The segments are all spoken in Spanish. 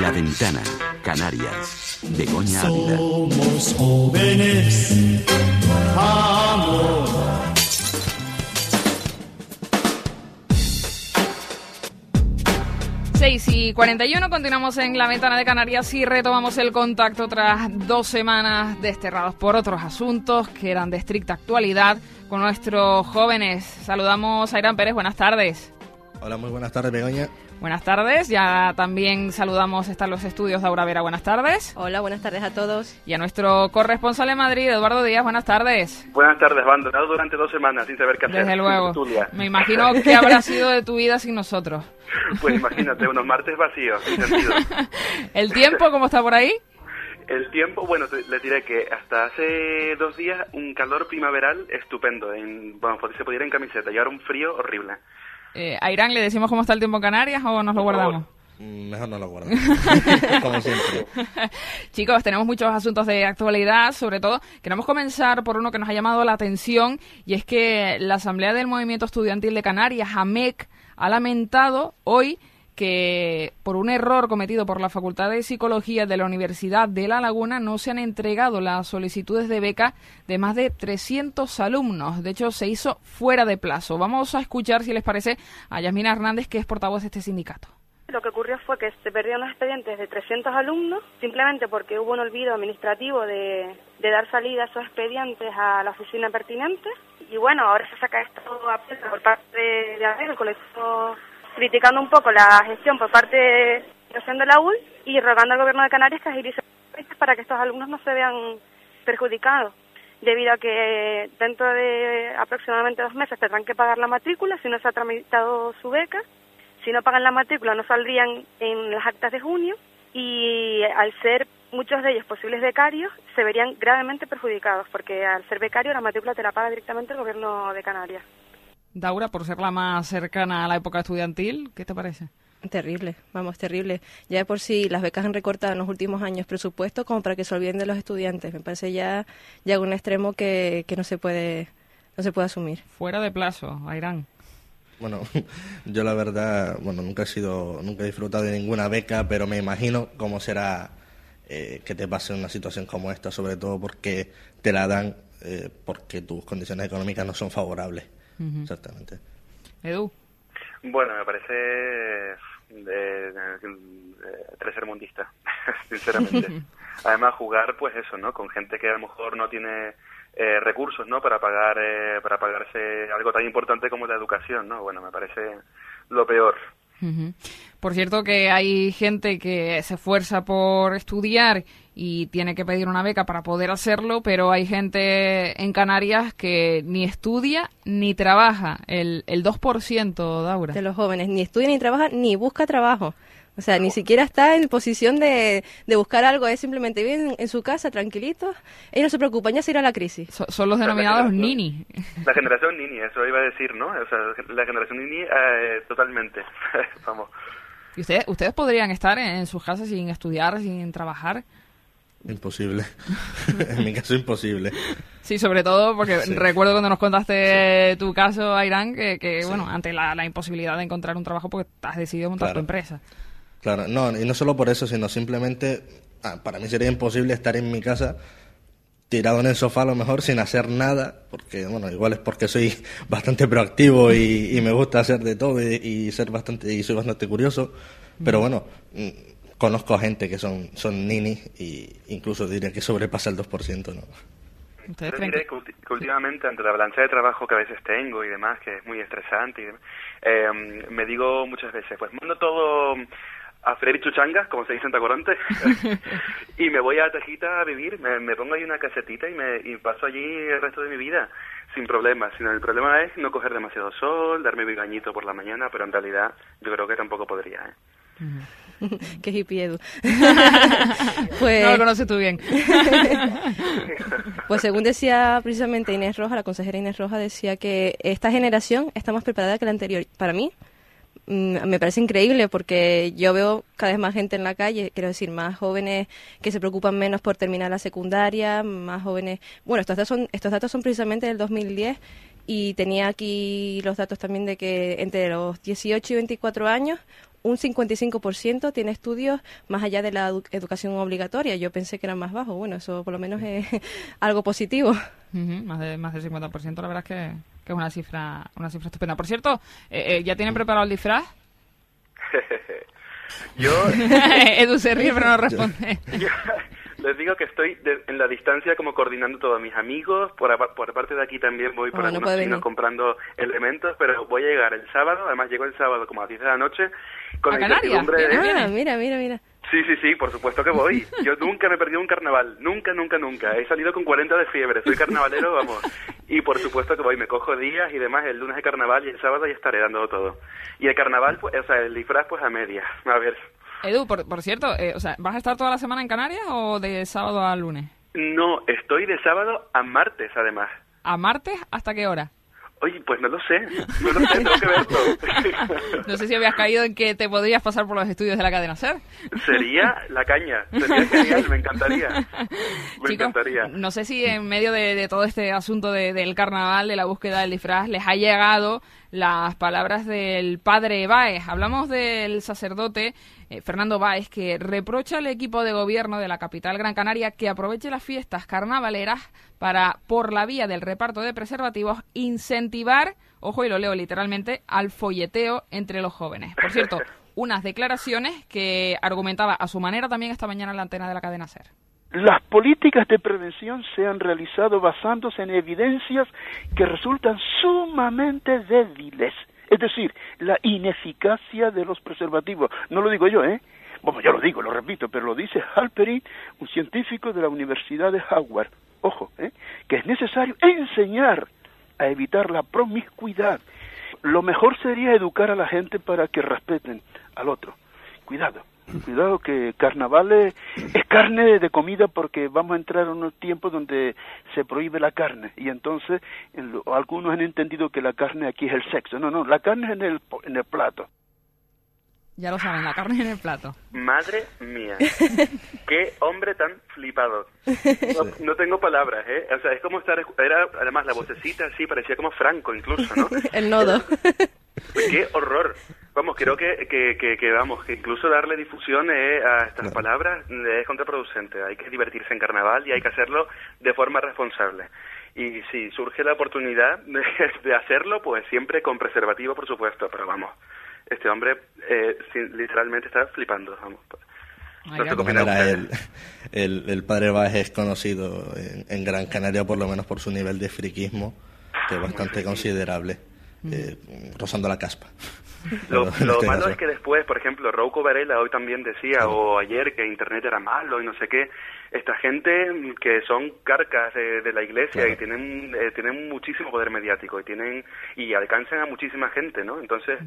La Ventana, Canarias, Begoña Ávila. Somos jóvenes, amor. Seis y 41, continuamos en la ventana de Canarias y retomamos el contacto tras dos semanas desterrados por otros asuntos que eran de estricta actualidad con nuestros jóvenes. Saludamos a Irán Pérez, buenas tardes. Hola, muy buenas tardes, Begoña. Buenas tardes, ya también saludamos, están los estudios de Aura Vera, buenas tardes. Hola, buenas tardes a todos. Y a nuestro corresponsal en Madrid, Eduardo Díaz, buenas tardes. Buenas tardes, abandonado durante dos semanas sin saber qué hacer. Desde luego. Me imagino que habrá sido de tu vida sin nosotros. Pues imagínate, unos martes vacíos, sin sentido. ¿El tiempo cómo está por ahí? El tiempo, bueno, te- les diré que hasta hace dos días un calor primaveral estupendo. En, bueno, se podía ir en camiseta y ahora un frío horrible. Eh, a Irán le decimos cómo está el tiempo en Canarias o nos lo Por guardamos. Mm, Mejor no lo guardo. Como siempre. Chicos, tenemos muchos asuntos de actualidad, sobre todo queremos comenzar por uno que nos ha llamado la atención y es que la Asamblea del Movimiento Estudiantil de Canarias, AMEC, ha lamentado hoy que por un error cometido por la Facultad de Psicología de la Universidad de La Laguna no se han entregado las solicitudes de beca de más de 300 alumnos. De hecho, se hizo fuera de plazo. Vamos a escuchar, si les parece, a Yasmina Hernández, que es portavoz de este sindicato. Lo que ocurrió fue que se perdieron los expedientes de 300 alumnos simplemente porque hubo un olvido administrativo de, de dar salida a esos expedientes a la oficina pertinente. Y bueno, ahora se saca esto a por parte de, el colectivo, criticando un poco la gestión por parte de de la UL y rogando al gobierno de Canarias que agilice para que estos alumnos no se vean perjudicados debido a que dentro de aproximadamente dos meses tendrán que pagar la matrícula si no se ha tramitado su beca si no pagan la matrícula no saldrían en las actas de junio y al ser muchos de ellos posibles becarios se verían gravemente perjudicados porque al ser becario la matrícula te la paga directamente el gobierno de Canarias. Daura, por ser la más cercana a la época estudiantil, ¿qué te parece? Terrible, vamos, terrible. Ya de por sí las becas han recortado en los últimos años presupuesto como para que se olviden de los estudiantes. Me parece ya, ya un extremo que, que no se puede no se puede asumir. Fuera de plazo, Airán. Bueno, yo la verdad, bueno, nunca he sido, nunca he disfrutado de ninguna beca, pero me imagino cómo será eh, que te pase una situación como esta, sobre todo porque te la dan eh, porque tus condiciones económicas no son favorables. Exactamente. Edu. Bueno, me parece de, de- de tercermundista, sinceramente. Además, jugar, pues eso, ¿no? Con gente que a lo mejor no tiene eh, recursos, ¿no? Para pagar, eh, para pagarse algo tan importante como la educación, ¿no? Bueno, me parece lo peor. Por cierto que hay gente que se esfuerza por estudiar y tiene que pedir una beca para poder hacerlo, pero hay gente en Canarias que ni estudia ni trabaja. El, el 2%, Daura. De los jóvenes ni estudia ni trabaja ni busca trabajo. O sea, ni siquiera está en posición de, de buscar algo, es simplemente viven en su casa tranquilitos. Ellos no se preocupan, ya se irá la crisis. So- son los denominados nini. La generación Nini, eso iba a decir, ¿no? O sea, la generación Nini, eh, totalmente. Vamos. ¿Y ustedes, ustedes podrían estar en, en sus casas sin estudiar, sin trabajar? Imposible. en mi caso, imposible. Sí, sobre todo porque Sí. recuerdo cuando nos contaste tu caso, Airán, que, que bueno, ante la, la imposibilidad de encontrar un trabajo porque has decidido montar tu empresa. Claro, no, y no solo por eso, sino simplemente, ah, para mí sería imposible estar en mi casa tirado en el sofá a lo mejor sin hacer nada, porque, bueno, igual es porque soy bastante proactivo y, y me gusta hacer de todo y, y ser bastante, y soy bastante curioso, pero bueno, mm, conozco a gente que son, son ninis y incluso diría que sobrepasa el 2%, ¿no? ¿Ustedes Yo diré que- que, ulti- que últimamente, ante la avalancha de trabajo que a veces tengo y demás, que es muy estresante, y demás, eh, me digo muchas veces, pues mando todo a freír chuchangas, como se dice en Tacoronte, y me voy a Tejita a vivir, me, me pongo ahí una casetita y, me, y paso allí el resto de mi vida sin problemas. Sino el problema es no coger demasiado sol, darme mi bañito por la mañana, pero en realidad yo creo que tampoco podría. ¿eh? Qué hippie Edu. pues, No lo conoces tú bien. Pues según decía precisamente Inés Roja, la consejera Inés Roja decía que esta generación está más preparada que la anterior. Para mí me parece increíble porque yo veo cada vez más gente en la calle, quiero decir, más jóvenes que se preocupan menos por terminar la secundaria, más jóvenes... Bueno, estos datos son, estos datos son precisamente del 2010 y tenía aquí los datos también de que entre los 18 y 24 años un 55% tiene estudios más allá de la edu- educación obligatoria. Yo pensé que eran más bajos. Bueno, eso por lo menos es algo positivo. Más, de, más del 50%, la verdad es que, que es una cifra, una cifra estupenda. Por cierto, eh, eh, ¿ya tienen preparado el disfraz? Yo, Edu se ríe, pero no responde. yo les digo que estoy de- en la distancia como coordinando todos mis amigos. Por, apa- por parte de aquí también voy por Ah, no algunos comprando elementos, pero voy a llegar el sábado. Además, llego el sábado como a las 10 de la noche con ¿A la Canarias? incertidumbre de... ¿Vienes? Ah, mira, mira, mira. Sí, sí, sí, por supuesto que voy. Yo nunca me he perdido un carnaval, nunca, nunca, nunca. He salido con 40 de fiebre, soy carnavalero, vamos. Y por supuesto que voy, me cojo días y demás, el lunes de carnaval y el sábado ya estaré dando todo. Y el carnaval, pues, o sea, el disfraz, pues a medias. A ver, Edu, por, por cierto, eh, o sea, ¿vas a estar toda la semana en Canarias o de sábado a lunes? no, estoy de sábado a martes, además. ¿A martes hasta qué hora? Oye, pues no lo sé, no lo sé, tengo que verlo. No sé si habías caído en que te podrías pasar por los estudios de la cadena SER. Sería la caña, sería genial, me encantaría. Me Chicos, encantaría. no sé si en medio de, de todo este asunto de- del carnaval, de la búsqueda del disfraz, les ha llegado las palabras del padre Báez. Hablamos del sacerdote eh, Fernando Báez, que reprocha al equipo de gobierno de la capital Gran Canaria que aproveche las fiestas carnavaleras para, por la vía del reparto de preservativos, incentivar, ojo y lo leo literalmente, al folleteo entre los jóvenes. Por cierto, unas declaraciones que argumentaba a su manera también esta mañana en la antena de la cadena SER. Las políticas de prevención se han realizado basándose en evidencias que resultan sumamente débiles. Es decir, la ineficacia de los preservativos. No lo digo yo, ¿eh? Bueno, yo lo digo, lo repito, pero lo dice Halperin, un científico de la Universidad de Howard. Ojo, ¿eh? Que es necesario enseñar a evitar la promiscuidad. Lo mejor sería educar a la gente para que respeten al otro. Cuidado, cuidado que carnaval es, es carne de comida porque vamos a entrar en unos tiempos donde se prohíbe la carne y entonces en lo- algunos han entendido que la carne aquí es el sexo. No, no, la carne es en el, en el plato. Ya lo saben, la carne en el plato. Madre mía, qué hombre tan flipado. No, no tengo palabras, ¿eh? O sea, es como estar, era además la vocecita así, parecía como Franco incluso, ¿no? El nodo. Qué horror. Vamos, creo que, que, que, que, vamos, que incluso darle difusión eh, a estas palabras es contraproducente. Hay que divertirse en carnaval y hay que hacerlo de forma responsable. Y si surge la oportunidad de, de hacerlo, pues siempre con preservativo, por supuesto. Pero vamos, este hombre eh, literalmente está flipando. Vamos. No ustedes. el, el, el padre Báez es conocido en, en Gran Canaria por lo menos por su nivel de friquismo, que es bastante considerable, eh, rozando la caspa. Lo, este malo caso- es que después, por ejemplo, Rouco Varela hoy también decía, o ayer, que Internet era malo y no sé qué. Esta gente que son carcas de, de la iglesia Claro. y tienen eh, tienen muchísimo poder mediático y tienen y alcanzan a muchísima gente, ¿no? Entonces,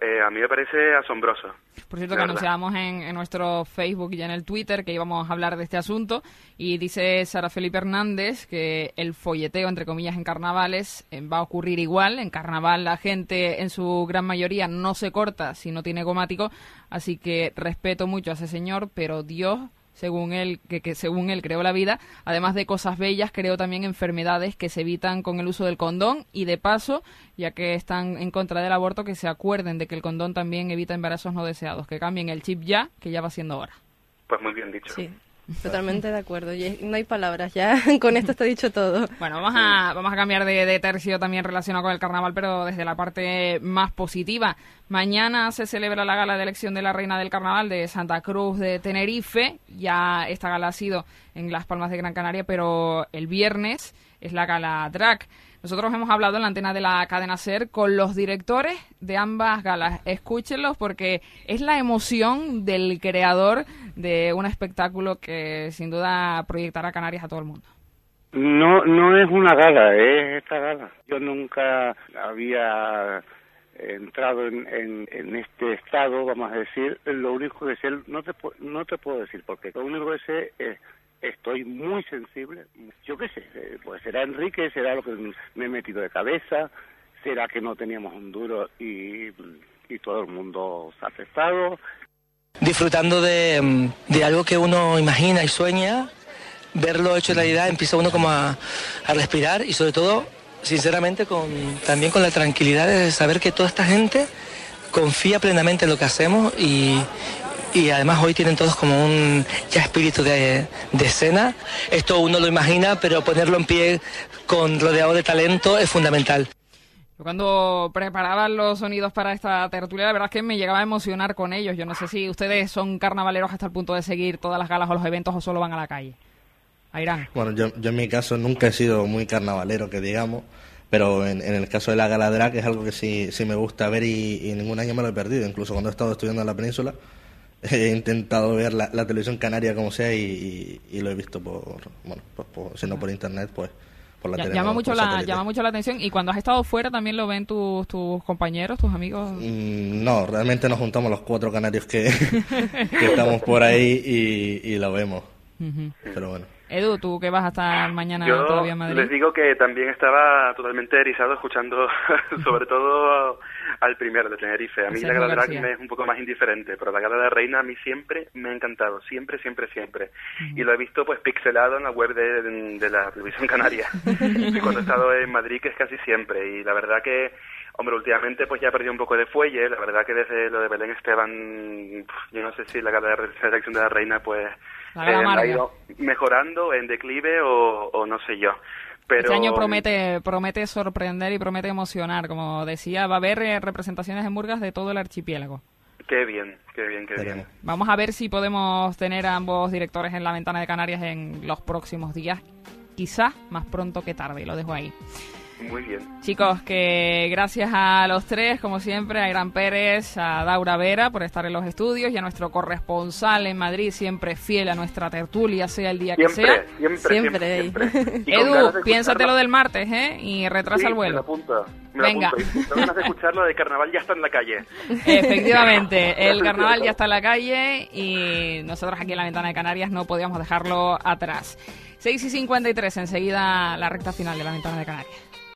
eh, a mí me parece asombroso. Por cierto, que anunciábamos en, en nuestro Facebook y en el Twitter que íbamos a hablar de este asunto y dice Sara Felipe Hernández que el folleteo, entre comillas, en carnavales eh, va a ocurrir igual. En carnaval la gente en su gran mayoría no se corta si no tiene gomático, así que respeto mucho a ese señor, pero Dios según él, que, que según él creó la vida, además de cosas bellas, creó también enfermedades que se evitan con el uso del condón y de paso, ya que están en contra del aborto, que se acuerden de que el condón también evita embarazos no deseados, que cambien el chip ya, que ya va siendo hora. Pues muy bien dicho. Sí, totalmente de acuerdo. No hay palabras, ya con esto está dicho todo. Bueno, vamos a, vamos a cambiar de, de tercio también relacionado con el carnaval, pero desde la parte más positiva. Mañana se celebra la gala de elección de la reina del carnaval de Santa Cruz de Tenerife. Ya esta gala ha sido en Las Palmas de Gran Canaria, pero el viernes es la gala drag. Nosotros hemos hablado en la antena de la cadena SER con los directores de ambas galas. Escúchenlos porque es la emoción del creador de un espectáculo que sin duda proyectará Canarias a todo el mundo. No, no es una gala, es esta gala. Yo nunca había entrado en, en, en este estado, vamos a decir. Lo único que sé, no te, no te puedo decir, porque lo único que sé es estoy muy sensible. Yo qué sé, eh, pues será Enrique, será lo que me he metido de cabeza, será que no teníamos un duro y, y todo el mundo se ha afectado. disfrutando de, mm, de algo que uno imagina y sueña, verlo hecho realidad, empieza uno como a, a respirar y sobre todo, sinceramente, con, también con la tranquilidad de saber que toda esta gente confía plenamente en lo que hacemos y, y además hoy tienen todos como un ya espíritu de, de escena. Esto uno lo imagina, pero ponerlo en pie con rodeado de talento es fundamental. Yo cuando preparaban los sonidos para esta tertulia, la verdad es que me llegaba a emocionar con ellos. Yo no sé si ustedes son carnavaleros hasta el punto de seguir todas las galas o los eventos o solo van a la calle. Airán. Bueno, yo, yo en mi caso nunca he sido muy carnavalero, que digamos, pero en, en el caso de la gala drag es algo que sí, sí me gusta ver y, y ningún año me lo he perdido. Incluso cuando he estado estudiando en la península, he intentado ver la, la televisión canaria como sea y, y- y lo he visto por, bueno, pues por, si no por internet, pues por la Ya- tele. llama, no, mucho por la, satélite. llama mucho la atención. Y cuando has estado fuera también lo ven tus, tus compañeros, tus amigos. Mm, No, realmente nos juntamos los cuatro canarios que, que estamos por ahí y, y lo vemos. Ujú. Pero bueno. Edu, tú que vas a estar mañana Yo todavía en Madrid. les digo que también estaba totalmente erizado escuchando, sobre todo al primero de Tenerife. A mí Sergio la gala drag García. me es un poco más indiferente, pero la gala de la reina a mí siempre me ha encantado, siempre, siempre, siempre. Y lo he visto pues pixelado en la web de, de la televisión canaria. y cuando he estado en Madrid, que es casi siempre. Y la verdad que, hombre, últimamente pues ya he perdido un poco de fuelle. La verdad que desde lo de Belén Esteban, yo no sé si la gala de selección de la reina pues eh, ha ido mejorando, en declive o, o no sé yo. Pero Este año promete, promete sorprender y promete emocionar. Como decía, va a haber eh, representaciones en Murgas de todo el archipiélago. Qué bien, qué bien, qué bien. Vamos a ver si podemos tener a ambos directores en la ventana de Canarias en los próximos días. Quizá más pronto que tarde, lo dejo ahí. Muy bien. Chicos, que gracias a los tres, como siempre, a Irán Pérez, a Daura Vera por estar en los estudios y a nuestro corresponsal en Madrid, siempre fiel a nuestra tertulia, sea el día que sea. siempre, siempre, siempre. Edu, de piénsate escucharlo. lo del martes, ¿eh? Y retrasa Sí, el Me vuelo. me lo Venga. ganas de escucharlo de carnaval ya está en la calle. Efectivamente, el carnaval ya está en la calle y nosotros aquí en la ventana de Canarias no podíamos dejarlo atrás. 6 y 53, enseguida la recta final de la ventana de Canarias.